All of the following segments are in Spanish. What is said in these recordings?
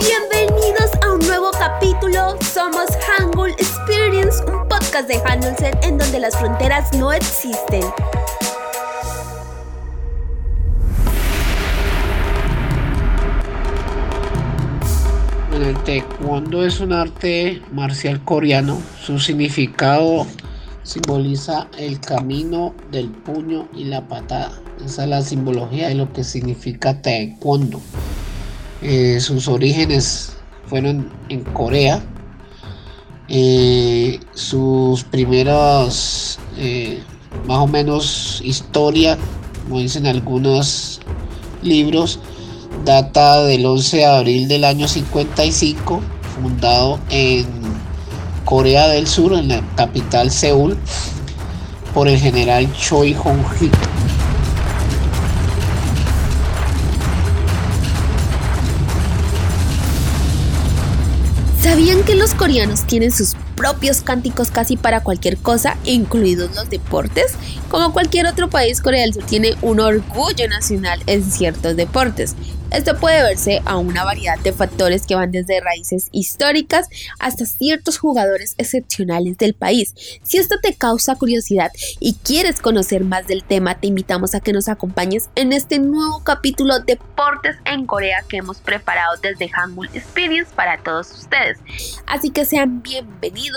Bienvenidos a un nuevo capítulo. Somos Hangul Experience, un podcast de Handelsset en donde las fronteras no existen. el taekwondo es un arte marcial coreano. Su significado simboliza el camino del puño y la patada. Esa es la simbología de lo que significa taekwondo. Eh, sus orígenes fueron en Corea. Eh, sus primeros, eh, más o menos, historia, como dicen algunos libros, data del 11 de abril del año 55, fundado en Corea del Sur, en la capital Seúl, por el general Choi Hong-hik. ¿Sabían que los coreanos tienen sus propios cánticos casi para cualquier cosa, incluidos los deportes? Como cualquier otro país, Corea del Sur tiene un orgullo nacional en ciertos deportes. Esto puede verse a una variedad de factores que van desde raíces históricas hasta ciertos jugadores excepcionales del país. Si esto te causa curiosidad y quieres conocer más del tema, te invitamos a que nos acompañes en este nuevo capítulo Deportes en Corea que hemos preparado desde Hangul Experience para todos ustedes. Así que sean bienvenidos.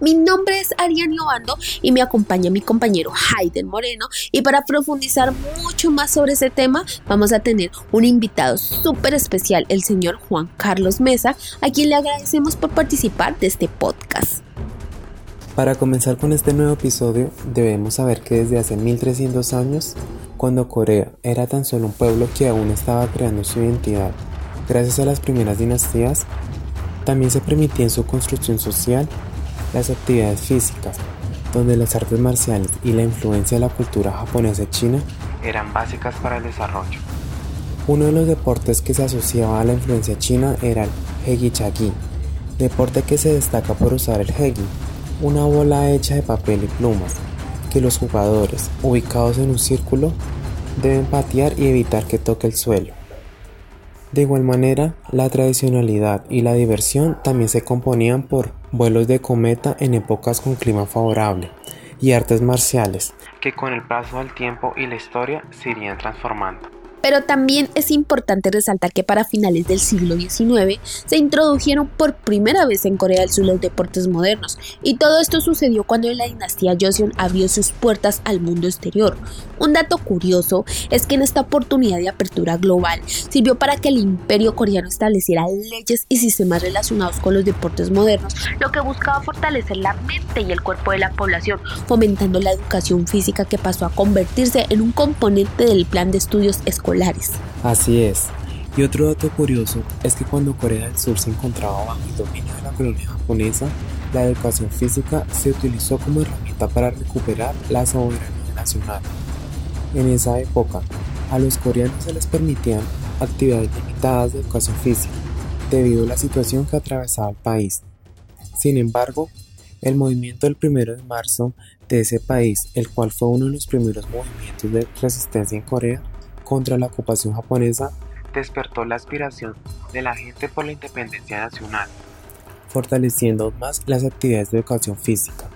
Mi nombre es Ariane Obando y me acompaña mi compañero Hayden Moreno. Y para profundizar mucho más sobre ese tema, vamos a tener un invitado súper especial, el señor Juan Carlos Mesa, a quien le agradecemos por participar de este podcast. Para comenzar con este nuevo episodio, debemos saber que desde hace 1300 años, cuando Corea era tan solo un pueblo que aún estaba creando su identidad, gracias a las primeras dinastías, también se permitía en su construcción social las actividades físicas, donde las artes marciales y la influencia de la cultura japonesa y china eran básicas para el desarrollo. Uno de los deportes que se asociaba a la influencia china era el Hegi Chagi, deporte que se destaca por usar el Hegi, una bola hecha de papel y plumas, que los jugadores, ubicados en un círculo, deben patear y evitar que toque el suelo. De igual manera, la tradicionalidad y la diversión también se componían por vuelos de cometa en épocas con clima favorable y artes marciales, que con el paso del tiempo y la historia se irían transformando. Pero también es importante resaltar que para finales del siglo XIX se introdujeron por primera vez en Corea del Sur los deportes modernos, y todo esto sucedió cuando la dinastía Joseon abrió sus puertas al mundo exterior. Un dato curioso es que en esta oportunidad de apertura global sirvió para que el imperio coreano estableciera leyes y sistemas relacionados con los deportes modernos, lo que buscaba fortalecer la mente y el cuerpo de la población, fomentando la educación física que pasó a convertirse en un componente del plan de estudios Así es. Y otro dato curioso es que cuando Corea del Sur se encontraba bajo el dominio de la colonia japonesa, la educación física se utilizó como herramienta para recuperar la soberanía nacional. En esa época, a los coreanos se les permitían actividades limitadas de educación física, debido a la situación que atravesaba el país. Sin embargo, el movimiento del 1 de marzo de ese país, el cual fue uno de los primeros movimientos de resistencia en Corea, contra la ocupación japonesa despertó la aspiración de la gente por la independencia nacional, fortaleciendo más las actividades de educación física.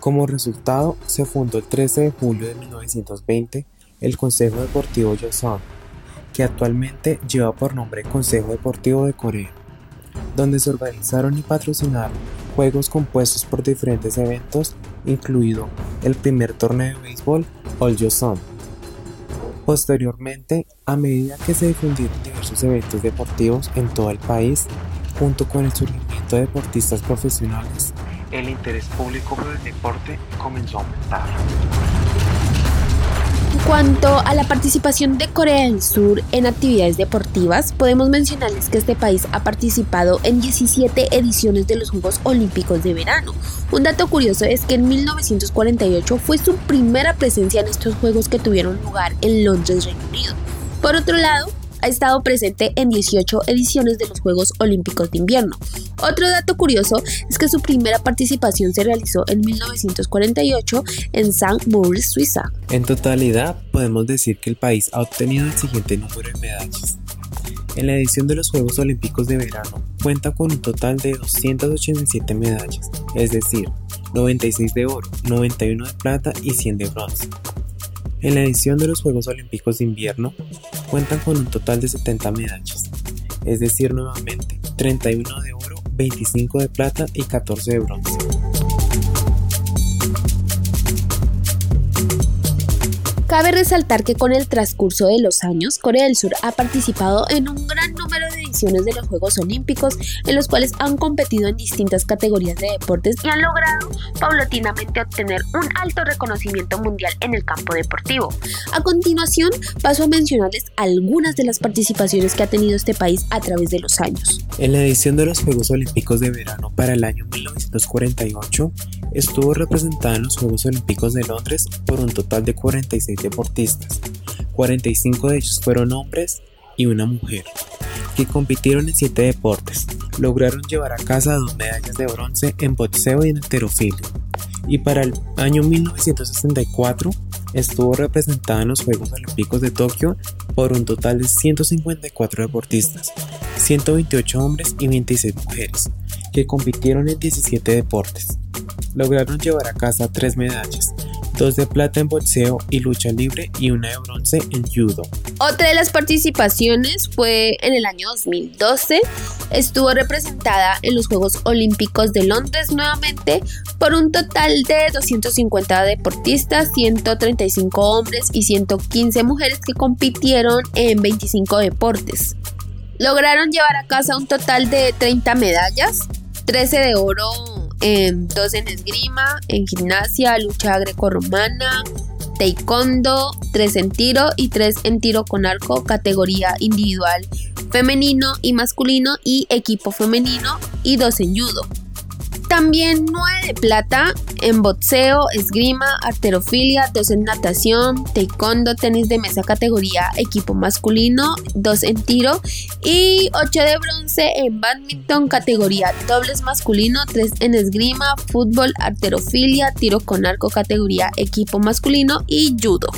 Como resultado, se fundó el 13 de julio de 1920 el Consejo Deportivo Yosan, que actualmente lleva por nombre Consejo Deportivo de Corea, donde se organizaron y patrocinaron juegos compuestos por diferentes eventos, incluido el primer torneo de béisbol All Yosan Posteriormente, a medida que se difundieron diversos eventos deportivos en todo el país, junto con el surgimiento de deportistas profesionales, el interés público por el deporte comenzó a aumentar. En cuanto a la participación de Corea del Sur en actividades deportivas, podemos mencionarles que este país ha participado en 17 ediciones de los Juegos Olímpicos de Verano. Un dato curioso es que en 1948 fue su primera presencia en estos Juegos que tuvieron lugar en Londres, Reino Unido. Por otro lado, ha estado presente en 18 ediciones de los Juegos Olímpicos de Invierno. Otro dato curioso es que su primera participación se realizó en 1948 en St. Moritz, Suiza. En totalidad, podemos decir que el país ha obtenido el siguiente número de medallas. En la edición de los Juegos Olímpicos de Verano cuenta con un total de 287 medallas, es decir, 96 de oro, 91 de plata y 100 de bronce. En la edición de los Juegos Olímpicos de Invierno cuentan con un total de 70 medallas, es decir, nuevamente 31 de oro, 25 de plata y 14 de bronce. Cabe resaltar que con el transcurso de los años, Corea del Sur ha participado en un gran número de los Juegos Olímpicos, en los cuales han competido en distintas categorías de deportes y han logrado paulatinamente obtener un alto reconocimiento mundial en el campo deportivo. A continuación, paso a mencionarles algunas de las participaciones que ha tenido este país a través de los años. En la edición de los Juegos Olímpicos de Verano para el año 1948, estuvo representada en los Juegos Olímpicos de Londres por un total de 46 deportistas. 45 de ellos fueron hombres y una mujer, que compitieron en 7 deportes. Lograron llevar a casa dos medallas de bronce en boxeo y en alterofilia. Y para el año 1964 estuvo representada en los Juegos Olímpicos de Tokio por un total de 154 deportistas, 128 hombres y 26 mujeres, que compitieron en 17 deportes. Lograron llevar a casa tres medallas, dos de plata en boxeo y lucha libre y una de bronce en judo. Otra de las participaciones fue en el año 2012. Estuvo representada en los Juegos Olímpicos de Londres nuevamente por un total de 250 deportistas, 135 hombres y 115 mujeres que compitieron en 25 deportes. Lograron llevar a casa un total de 30 medallas, 13 de oro dos en esgrima, en gimnasia, lucha grecorromana, taekwondo, tres en tiro y tres en tiro con arco, categoría individual femenino y masculino y equipo femenino y dos en judo. También 9 de plata en boxeo, esgrima, arterofilia, 2 en natación, taekwondo, tenis de mesa categoría equipo masculino, 2 en tiro y 8 de bronce en badminton categoría dobles masculino, 3 en esgrima, fútbol, arterofilia, tiro con arco categoría equipo masculino y judo.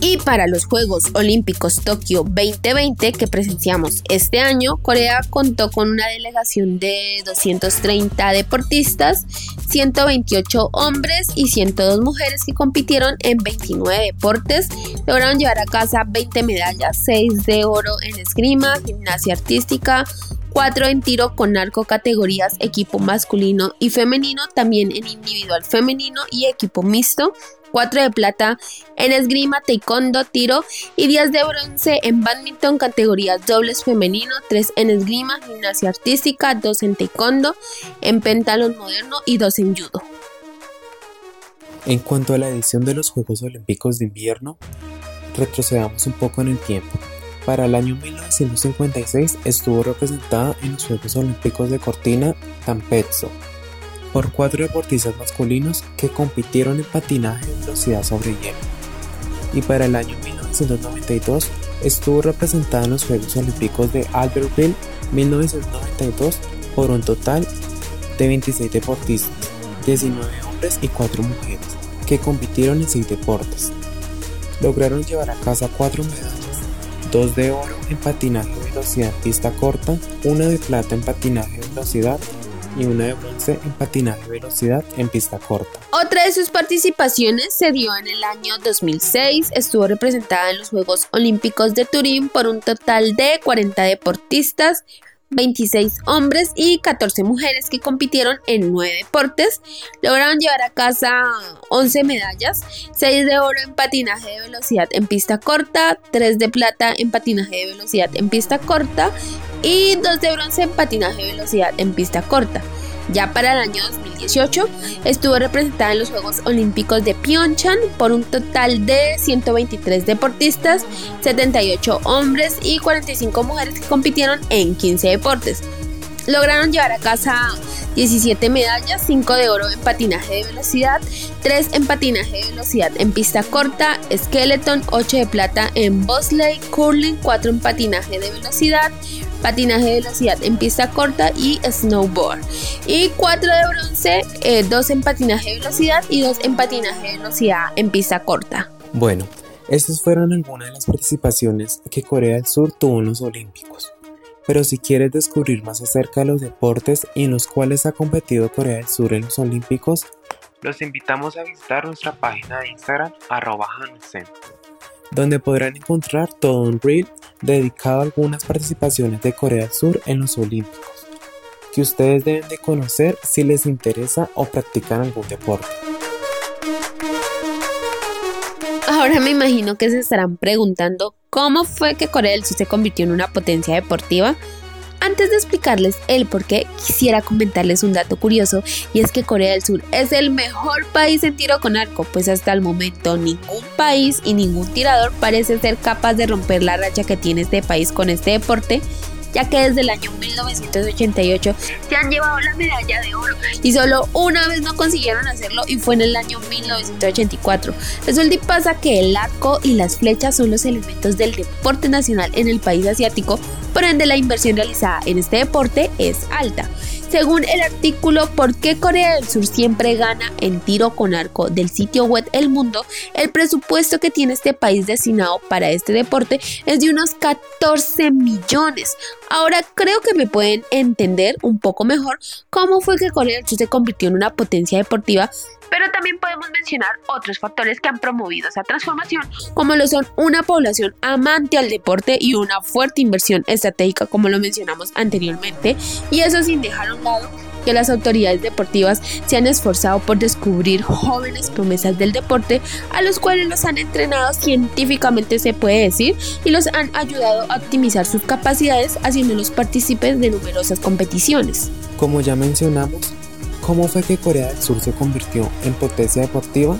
Y para los Juegos Olímpicos Tokio 2020 que presenciamos este año, Corea contó con una delegación de 230 deportistas, 128 hombres y 102 mujeres que compitieron en 29 deportes. Lograron llevar a casa 20 medallas, 6 de oro en esgrima, gimnasia artística, 4 en tiro con arco categorías equipo masculino y femenino, también en individual femenino y equipo mixto, 4 de plata en esgrima, taekwondo, tiro y 10 de bronce en badminton categorías dobles femenino, 3 en esgrima, gimnasia artística, 2 en taekwondo, en pentalón moderno y 2 en judo. En cuanto a la edición de los Juegos Olímpicos de Invierno, retrocedamos un poco en el tiempo. Para el año 1956 estuvo representada en los Juegos Olímpicos de Cortina Tampezzo, por cuatro deportistas masculinos que compitieron en patinaje de velocidad sobre hielo. Y para el año 1992 estuvo representada en los Juegos Olímpicos de Albertville 1992 por un total de 26 deportistas, 19 hombres y 4 mujeres, que compitieron en 6 deportes. Lograron llevar a casa 4 medallas, 2 de oro en patinaje de velocidad pista corta, una de plata en patinaje de velocidad y una de bronce en patinaje de velocidad en pista corta. Otra de sus participaciones se dio en el año 2006, estuvo representada en los Juegos Olímpicos de Turín por un total de 40 deportistas, 26 hombres y 14 mujeres que compitieron en 9 deportes. Lograron llevar a casa 11 medallas, 6 de oro en patinaje de velocidad en pista corta, 3 de plata en patinaje de velocidad en pista corta y 2 de bronce en patinaje de velocidad en pista corta. Ya para el año 2018 estuvo representada en los Juegos Olímpicos de Pyeongchang por un total de 123 deportistas, 78 hombres y 45 mujeres que compitieron en 15 deportes. Lograron llevar a casa 17 medallas, 5 de oro en patinaje de velocidad, 3 en patinaje de velocidad en pista corta, skeleton, 8 de plata en bobsleigh, curling, 4 en patinaje de velocidad, patinaje de velocidad en pista corta y snowboard. Y 4 de bronce, 2 eh, en patinaje de velocidad y 2 en patinaje de velocidad en pista corta. Bueno, Estas fueron algunas de las participaciones que Corea del Sur tuvo en los Olímpicos. Pero si quieres descubrir más acerca de los deportes y en los cuales ha competido Corea del Sur en los Olímpicos, los invitamos a visitar nuestra página de Instagram arroba Hansen, donde podrán encontrar todo un reel dedicado a algunas participaciones de Corea del Sur en los Olímpicos, que ustedes deben de conocer si les interesa o practican algún deporte. Ahora me imagino que se estarán preguntando cómo fue que Corea del Sur se convirtió en una potencia deportiva. Antes de explicarles el por qué, quisiera comentarles un dato curioso y es que Corea del Sur es el mejor país en tiro con arco, pues hasta el momento ningún país y ningún tirador parece ser capaz de romper la racha que tiene este país con este deporte ya que desde el año 1988 se han llevado la medalla de oro y solo una vez no consiguieron hacerlo y fue en el año 1984. Resulta pasa que el arco y las flechas son los elementos del deporte nacional en el país asiático, por ende la inversión realizada en este deporte es alta. Según el artículo ¿Por qué Corea del Sur siempre gana en tiro con arco del sitio web El Mundo? El presupuesto que tiene este país destinado para este deporte es de unos 14 millones. Ahora creo que me pueden entender un poco mejor cómo fue que Corea del Sur se convirtió en una potencia deportiva pero también podemos mencionar otros factores que han promovido esa transformación, como lo son una población amante al deporte y una fuerte inversión estratégica, como lo mencionamos anteriormente, y eso sin dejar lado que las autoridades deportivas se han esforzado por descubrir jóvenes promesas del deporte a los cuales los han entrenado científicamente se puede decir y los han ayudado a optimizar sus capacidades haciéndolos partícipes de numerosas competiciones. Como ya mencionamos, ¿Cómo fue que Corea del Sur se convirtió en potencia deportiva?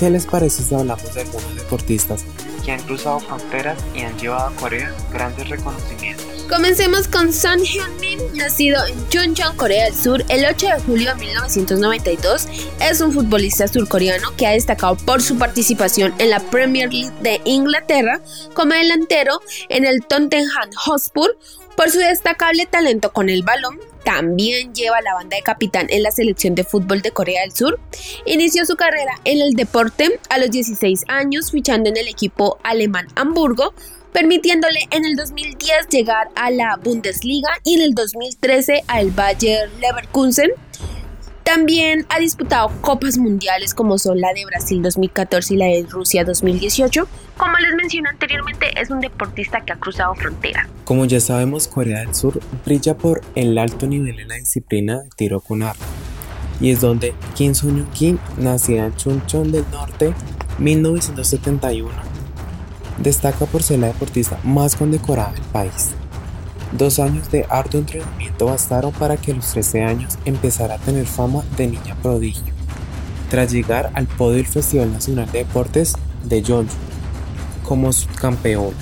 ¿Qué les parece si hablamos de algunos deportistas que han cruzado fronteras y han llevado a Corea grandes reconocimientos? Comencemos con Son Hyun-min, nacido en Chuncheon, Corea del Sur, el 8 de julio de 1992. Es un futbolista surcoreano que ha destacado por su participación en la Premier League de Inglaterra como delantero en el Tottenham Hotspur, por su destacable talento con el balón, también lleva la banda de capitán en la selección de fútbol de Corea del Sur. Inició su carrera en el deporte a los 16 años, fichando en el equipo alemán Hamburgo, permitiéndole en el 2010 llegar a la Bundesliga y en el 2013 al Bayer Leverkusen. También ha disputado copas mundiales como son la de Brasil 2014 y la de Rusia 2018. Como les mencioné anteriormente, es un deportista que ha cruzado frontera. Como ya sabemos, Corea del Sur brilla por el alto nivel en la disciplina de tiro con arco. Y es donde Kim Sung Kim, nacida en Chuncheon del Norte, 1971, destaca por ser la deportista más condecorada del país. Dos años de arduo entrenamiento bastaron para que a los 13 años empezara a tener fama de niña prodigio, tras llegar al podio del Festival Nacional de Deportes de Jeonju como subcampeona.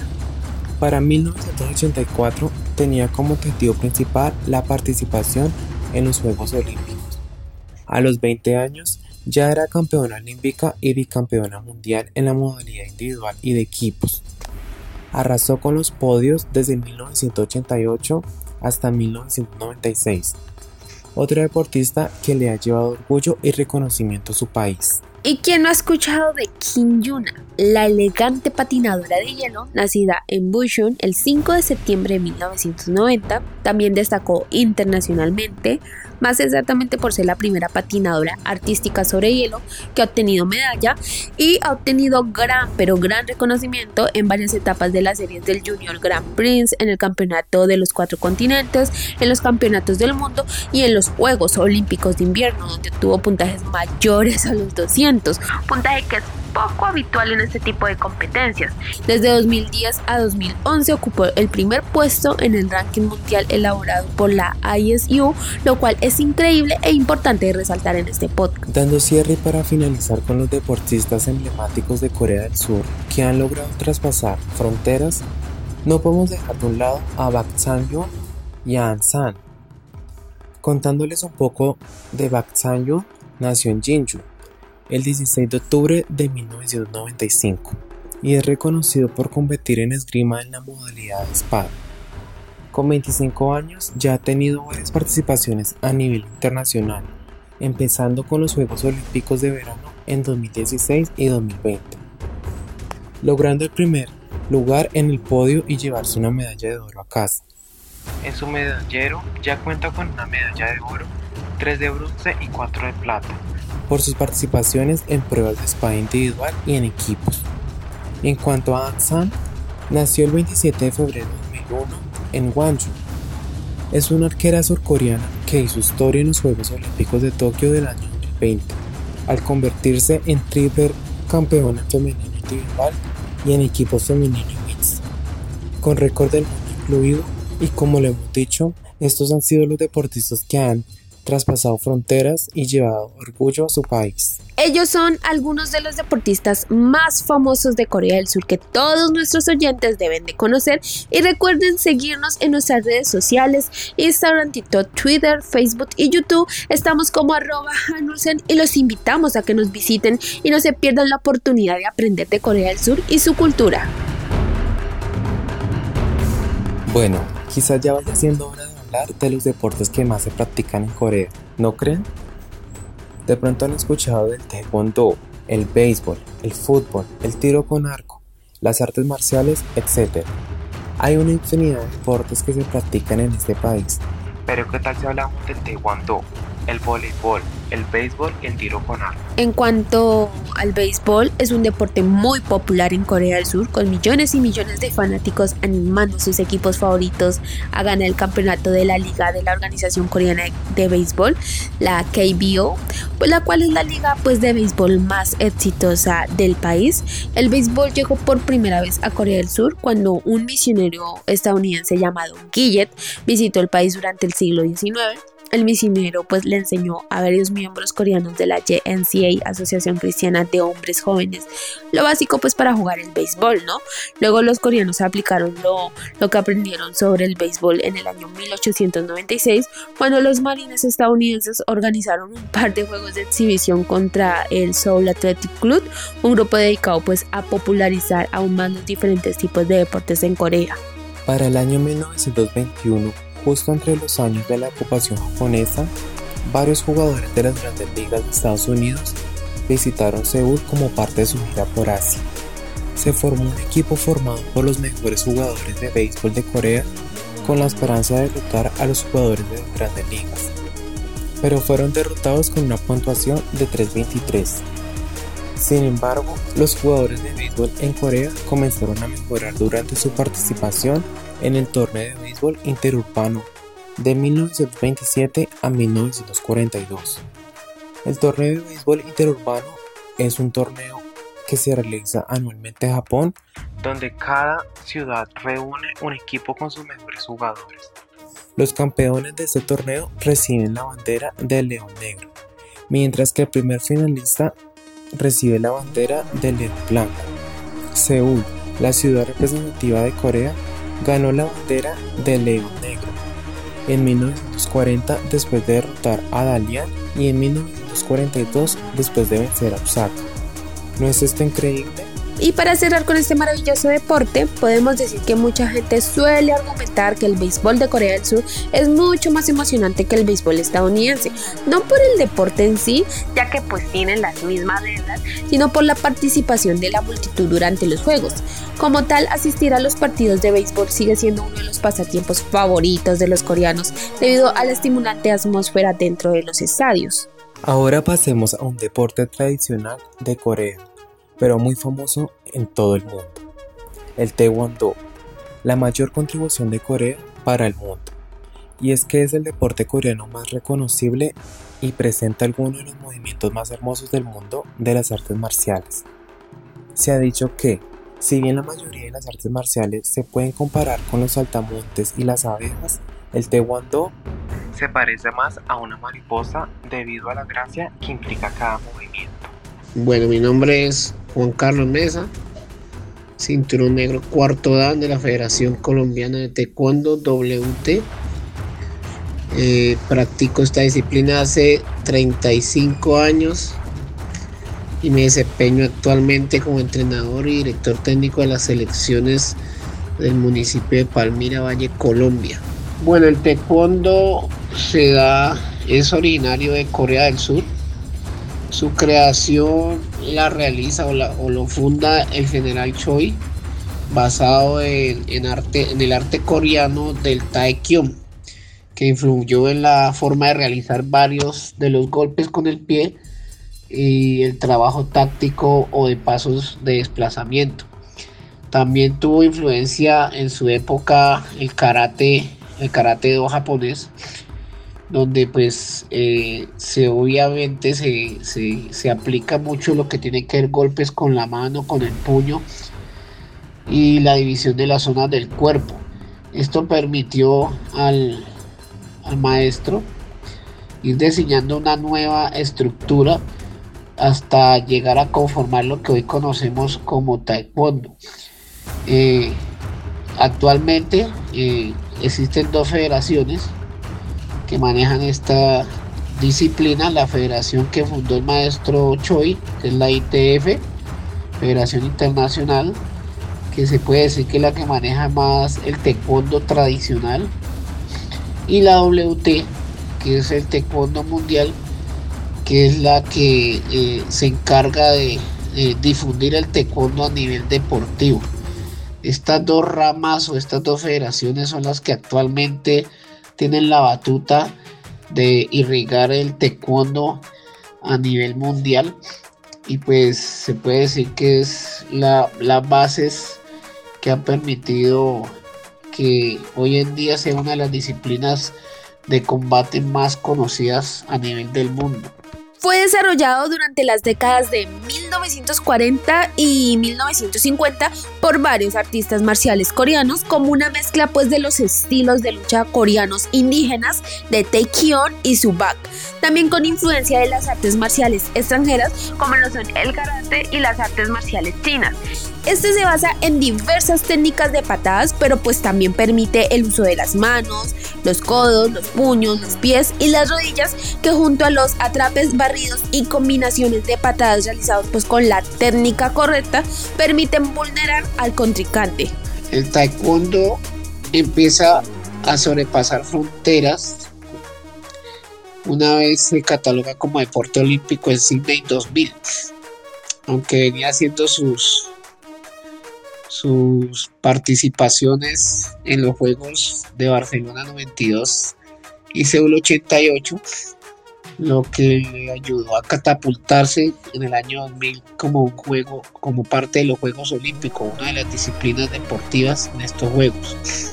Para 1984 tenía como objetivo principal la participación en los Juegos Olímpicos. A los 20 años ya era campeona olímpica y bicampeona mundial en la modalidad individual y de equipos. Arrasó con los podios desde 1988 hasta 1996. Otro deportista que le ha llevado orgullo y reconocimiento a su país. ¿Y quién no ha escuchado de Kim Yuna, la elegante patinadora de hielo, nacida en Bushun el 5 de septiembre de 1990? También destacó internacionalmente, más exactamente por ser la primera patinadora artística sobre hielo que ha obtenido medalla y ha obtenido gran, pero gran reconocimiento en varias etapas de las series del Junior Grand Prix, en el Campeonato de los Cuatro Continentes, en los Campeonatos del Mundo y en los Juegos Olímpicos de Invierno, donde tuvo puntajes mayores a los 200, puntaje que es poco habitual en este tipo de competencias. Desde 2010 a 2011 ocupó el primer puesto en el ranking mundial elaborado por la ISU, lo cual es increíble e importante de resaltar en este podcast. Dando cierre para finalizar con los deportistas emblemáticos de Corea del Sur que han logrado traspasar fronteras, no podemos dejar de un lado a Bak Sang-yeon y a An San. Contándoles un poco de Bak Sang-yeon, nació en Jinju, el 16 de octubre de 1995 y es reconocido por competir en esgrima en la modalidad de espada. Con 25 años ya ha tenido varias participaciones a nivel internacional, empezando con los Juegos Olímpicos de Verano en 2016 y 2020. logrando el primer lugar en el podio y llevarse una medalla de oro a casa. En su medallero ya cuenta con una medalla de oro, tres de bronce y cuatro de plata. Por sus participaciones en pruebas de espada individual y en equipos. En cuanto a Aksan, nació el 27 de febrero de 2001 en Gwangju. Es una arquera surcoreana que hizo historia en los Juegos Olímpicos de Tokio del año 2020, al convertirse en triple campeona femenina individual y en equipos femeninos mixtos, con récord del mundo incluido y como le hemos dicho, estos han sido los deportistas que han traspasado fronteras y llevado orgullo a su país. Ellos son algunos de los deportistas más famosos de Corea del Sur que todos nuestros oyentes deben de conocer y recuerden seguirnos en nuestras redes sociales, Instagram, TikTok, Twitter, Facebook y YouTube. Estamos como arroba Hanulsen y los invitamos a que nos visiten y no se pierdan la oportunidad de aprender de Corea del Sur y su cultura. Bueno, quizás ya vaya siendo hora de hablar de los deportes que más se practican en Corea, ¿no creen? De pronto han escuchado del taekwondo, el béisbol, el fútbol, el tiro con arco, las artes marciales, etc. Hay una infinidad de deportes que se practican en este país. Pero ¿qué tal si hablamos del taekwondo, el voleibol, el béisbol y el tiro con arco. En cuanto al béisbol, es un deporte muy popular en Corea del Sur, con millones y millones de fanáticos animando sus equipos favoritos a ganar el campeonato de la liga de la Organización Coreana de Béisbol, la KBO, pues la cual es la liga pues de béisbol más exitosa del país. El béisbol llegó por primera vez a Corea del Sur cuando un misionero estadounidense llamado Gillett visitó el país durante el siglo XIX el misionero pues le enseñó a varios miembros coreanos de la JNCA, Asociación Cristiana de Hombres Jóvenes, lo básico pues para jugar el béisbol, ¿no? Luego los coreanos aplicaron lo, lo que aprendieron sobre el béisbol en el año 1896, cuando los marines estadounidenses organizaron un par de juegos de exhibición contra el Seoul Athletic Club, un grupo dedicado pues a popularizar aún más los diferentes tipos de deportes en Corea. Para el año 1921, Justo entre los años de la ocupación japonesa, varios jugadores de las grandes ligas de Estados Unidos visitaron Seúl como parte de su gira por Asia. Se formó un equipo formado por los mejores jugadores de béisbol de Corea con la esperanza de derrotar a los jugadores de las grandes ligas, pero fueron derrotados con una puntuación de 3.23. Sin embargo, los jugadores de béisbol en Corea comenzaron a mejorar durante su participación en el torneo de béisbol interurbano de 1927 a 1942. El torneo de béisbol interurbano es un torneo que se realiza anualmente en Japón, donde cada ciudad reúne un equipo con sus mejores jugadores. Los campeones de este torneo reciben la bandera del león negro, mientras que el primer finalista recibe la bandera del león blanco. Seúl, la ciudad representativa de Corea, ganó la bandera del León Negro en 1940 después de derrotar a Dalian y en 1942 después de vencer a Osaka. ¿No es esto increíble? Y para cerrar con este maravilloso deporte, podemos decir que mucha gente suele argumentar que el béisbol de Corea del Sur es mucho más emocionante que el béisbol estadounidense, no por el deporte en sí, ya que pues tienen las mismas reglas, sino por la participación de la multitud durante los juegos. Como tal, asistir a los partidos de béisbol sigue siendo uno de los pasatiempos favoritos de los coreanos debido a la estimulante atmósfera dentro de los estadios. Ahora pasemos a un deporte tradicional de Corea pero muy famoso en todo el mundo. El Taekwondo, la mayor contribución de Corea para el mundo. Y es que es el deporte coreano más reconocible y presenta algunos de los movimientos más hermosos del mundo de las artes marciales. Se ha dicho que, si bien la mayoría de las artes marciales se pueden comparar con los saltamontes y las abejas, el Taekwondo se parece más a una mariposa debido a la gracia que implica cada movimiento. Bueno, mi nombre es Juan Carlos Mesa, cinturón negro cuarto dan de la Federación Colombiana de Taekwondo WT. Eh, practico esta disciplina hace 35 años y me desempeño actualmente como entrenador y director técnico de las selecciones del municipio de Palmira Valle, Colombia. Bueno, el taekwondo se da, es originario de Corea del Sur su creación la realiza o, lo funda el general Choi, basado en, el arte coreano del Taekyon, que influyó en la forma de realizar varios de los golpes con el pie y el trabajo táctico o de pasos de desplazamiento. También tuvo influencia en su época el karate, el karate do japonés, donde pues eh, se obviamente se, se, aplica mucho lo que tiene que ver golpes con la mano, con el puño y la división de las zonas del cuerpo. Esto permitió al, al maestro ir diseñando una nueva estructura hasta llegar a conformar lo que hoy conocemos como taekwondo. Eh, actualmente eh, existen dos federaciones que manejan esta disciplina, la federación que fundó el maestro Choi, que es la ITF, Federación Internacional, que se puede decir que es la que maneja más el taekwondo tradicional, y la WT, que es el taekwondo mundial, que es la que eh, se encarga de, difundir el taekwondo a nivel deportivo. Estas dos ramas o estas dos federaciones son las que actualmente tienen la batuta de irrigar el taekwondo a nivel mundial y pues se puede decir que es la, las bases que han permitido que hoy en día sea una de las disciplinas de combate más conocidas a nivel del mundo. Fue desarrollado durante las décadas de 1940 y 1950 por varios artistas marciales coreanos como una mezcla pues de los estilos de lucha coreanos indígenas de Taekyon y Subak, también con influencia de las artes marciales extranjeras como lo son el karate y las artes marciales chinas. Este se basa en diversas técnicas de patadas, pero pues también permite el uso de las manos, los codos, los puños, los pies y las rodillas, que junto a los atrapes barridos y combinaciones de patadas realizados pues con la técnica correcta, permiten vulnerar al contrincante. El taekwondo empieza a sobrepasar fronteras. Una vez se cataloga como deporte olímpico en Sydney 2000, aunque venía haciendo sus sus participaciones en los Juegos de Barcelona 92 y Seúl 88, lo que le ayudó a catapultarse en el año 2000 como juego, como parte de los Juegos Olímpicos, una de las disciplinas deportivas en estos Juegos.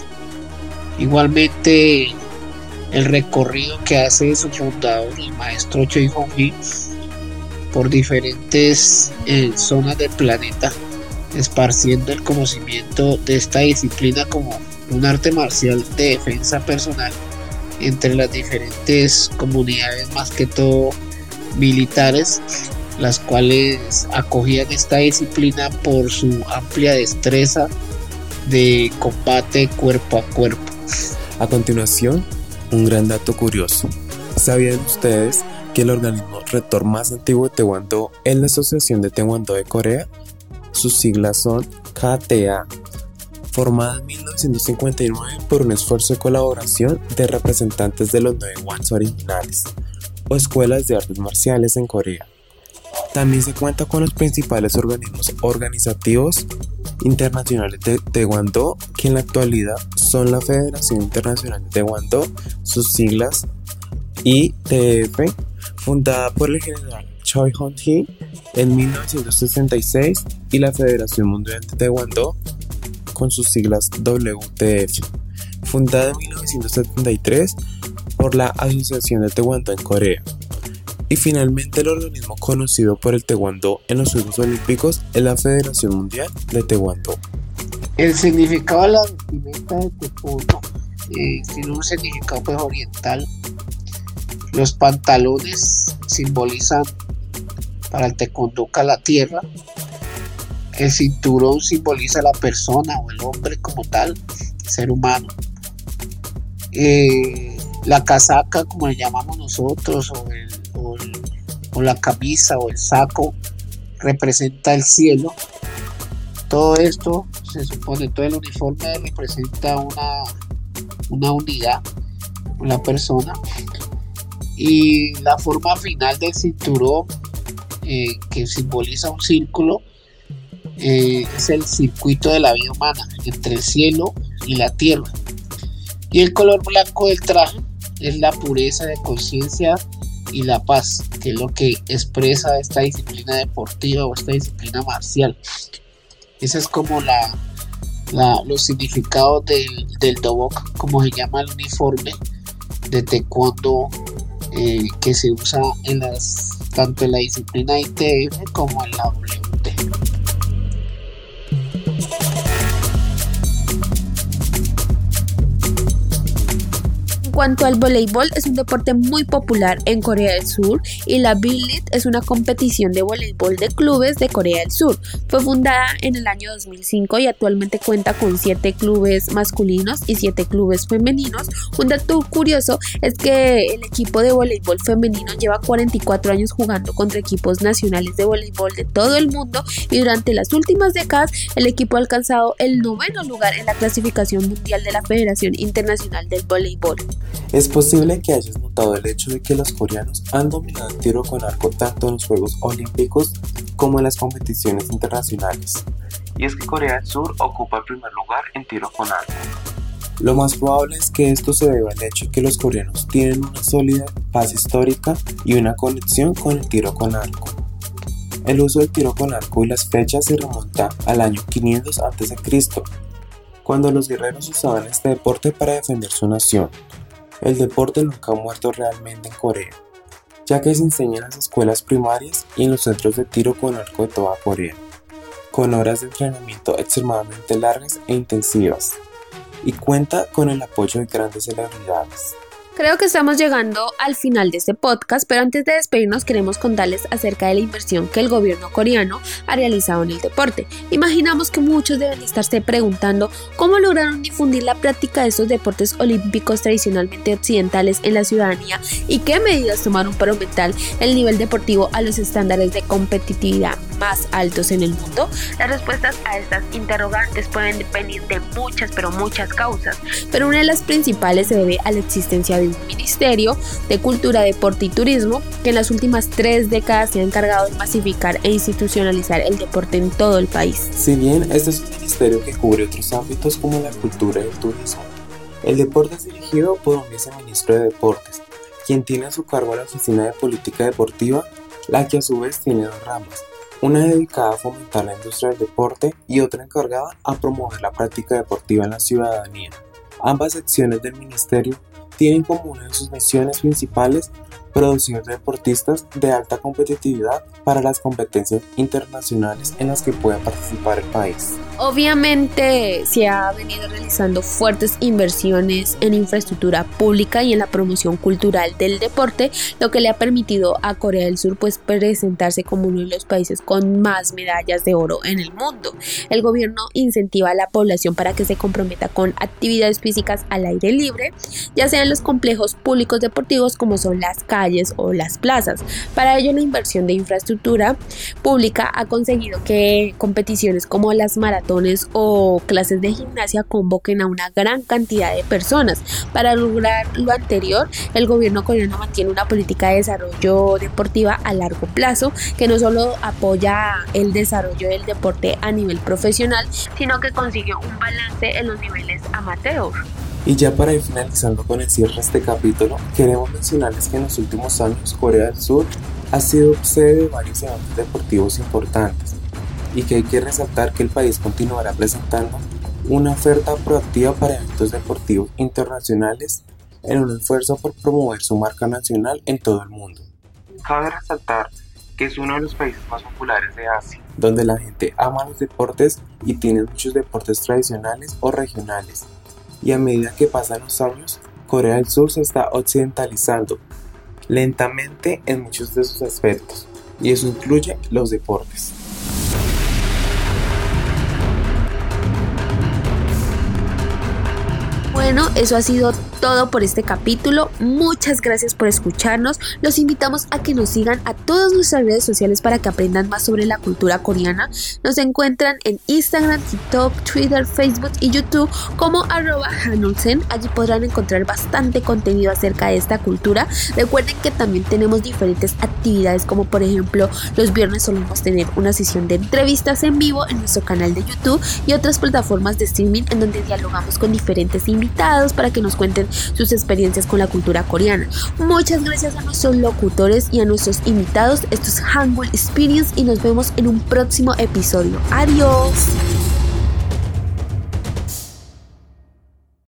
Igualmente, el recorrido que hace su fundador, el maestro Choi Hong-hee, por diferentes eh, zonas del planeta, esparciendo el conocimiento de esta disciplina como un arte marcial de defensa personal entre las diferentes comunidades, más que todo militares, las cuales acogían esta disciplina por su amplia destreza de combate cuerpo a cuerpo. A continuación, un gran dato curioso. ¿Sabían ustedes que el organismo rector más antiguo de Taekwondo es la Asociación de Taekwondo de Corea? Sus siglas son KTA, formada en 1959 por un esfuerzo de colaboración de representantes de los nueve Wans originales o escuelas de artes marciales en Corea. También se cuenta con los principales organismos organizativos internacionales de Taekwondo, que en la actualidad son la Federación Internacional de Taekwondo, sus siglas ITF, fundada por el general Choi Hong-hee en 1966 y la Federación Mundial de Taekwondo con sus siglas WTF, fundada en 1973 por la Asociación de Taekwondo en Corea. Y finalmente el organismo conocido por el Taekwondo en los Juegos Olímpicos es la Federación Mundial de Taekwondo. El significado de la vestimenta de Taekwondo eh, tiene un significado pues, oriental. Los pantalones simbolizan para el teconduca la tierra. El cinturón simboliza la persona o el hombre como tal, ser humano. Eh, la casaca, como le llamamos nosotros, o, o, la camisa o el saco, representa el cielo. Todo esto se supone, todo el uniforme representa una, una unidad, una persona. Y la forma final del cinturón eh, que simboliza un círculo, eh, es el circuito de la vida humana entre el cielo y la tierra. Y el color blanco del traje es la pureza de conciencia y la paz, que es lo que expresa esta disciplina deportiva o esta disciplina marcial. Esa es como la, los significados del, del dobok, como se llama el uniforme de taekwondo eh, que se usa en las tanto en la disciplina ITF como en la WT. Cuanto al voleibol, es un deporte muy popular en Corea del Sur y la B-League es una competición de voleibol de clubes de Corea del Sur. Fue fundada en el año 2005 y actualmente cuenta con 7 clubes masculinos y 7 clubes femeninos. Un dato curioso es que el equipo de voleibol femenino lleva 44 años jugando contra equipos nacionales de voleibol de todo el mundo y durante las últimas décadas el equipo ha alcanzado el noveno lugar en la clasificación mundial de la Federación Internacional del Voleibol. Es posible que hayas notado el hecho de que los coreanos han dominado el tiro con arco tanto en los Juegos Olímpicos como en las competiciones internacionales. Y es que Corea del Sur ocupa el primer lugar en tiro con arco. Lo más probable es que esto se deba al hecho de que los coreanos tienen una sólida base histórica y una conexión con el tiro con arco. El uso del tiro con arco y las fechas se remonta al año 500 a.C., cuando los guerreros usaban este deporte para defender su nación. El deporte nunca ha muerto realmente en Corea, ya que se enseña en las escuelas primarias y en los centros de tiro con arco de toda Corea, con horas de entrenamiento extremadamente largas e intensivas, y cuenta con el apoyo de grandes celebridades. Creo que estamos llegando al final de este podcast, pero antes de despedirnos queremos contarles acerca de la inversión que el gobierno coreano ha realizado en el deporte. Imaginamos que muchos deben estarse preguntando cómo lograron difundir la práctica de estos deportes olímpicos tradicionalmente occidentales en la ciudadanía y qué medidas tomaron para aumentar el nivel deportivo a los estándares de competitividad más altos en el mundo. Las respuestas a estas interrogantes pueden depender de muchas, pero muchas causas, pero una de las principales se debe a la existencia de Ministerio de Cultura, Deporte y Turismo, que en las últimas tres décadas se ha encargado de masificar e institucionalizar el deporte en todo el país. Si bien este es un ministerio que cubre otros ámbitos como la cultura y el turismo, el deporte es dirigido por un viceministro de Deportes, quien tiene a su cargo la Oficina de Política Deportiva, la que a su vez tiene dos ramas, una dedicada a fomentar la industria del deporte y otra encargada a promover la práctica deportiva en la ciudadanía. Ambas secciones del ministerio tienen como una de sus misiones principales producir deportistas de alta competitividad para las competencias internacionales en las que pueda participar el país. Obviamente se ha venido realizando fuertes inversiones en infraestructura pública y en la promoción cultural del deporte, lo que le ha permitido a Corea del Sur pues presentarse como uno de los países con más medallas de oro en el mundo. El gobierno incentiva a la población para que se comprometa con actividades físicas al aire libre, ya sea en los complejos públicos deportivos como son las calles o las plazas. Para ello la inversión de infraestructura pública ha conseguido que competiciones como las maratones o clases de gimnasia convoquen a una gran cantidad de personas. Para lograr lo anterior, el gobierno coreano mantiene una política de desarrollo deportiva a largo plazo que no solo apoya el desarrollo del deporte a nivel profesional, sino que consigue un balance en los niveles amateur. Y ya para ir finalizando con el cierre de este capítulo, queremos mencionarles que en los últimos años Corea del Sur ha sido sede de varios eventos deportivos importantes, y que hay que resaltar que el país continuará presentando una oferta proactiva para eventos deportivos internacionales en un esfuerzo por promover su marca nacional en todo el mundo. Cabe resaltar que es uno de los países más populares de Asia, donde la gente ama los deportes y tiene muchos deportes tradicionales o regionales. Y a medida que pasan los años, Corea del Sur se está occidentalizando lentamente en muchos de sus aspectos, y eso incluye los deportes. Bueno, eso ha sido todo por este capítulo. Muchas gracias por escucharnos. Los invitamos a que nos sigan a todas nuestras redes sociales para que aprendan más sobre la cultura coreana. Nos encuentran en Instagram, TikTok, Twitter, Facebook y YouTube como arroba Hanulsen. Allí podrán encontrar bastante contenido acerca de esta cultura. Recuerden que también tenemos diferentes actividades como por ejemplo los viernes solemos tener una sesión de entrevistas en vivo en nuestro canal de YouTube y otras plataformas de streaming en donde dialogamos con diferentes para que nos cuenten sus experiencias con la cultura coreana. Muchas gracias a nuestros locutores y a nuestros invitados. Esto es Hangul Experience y nos vemos en un próximo episodio. Adiós.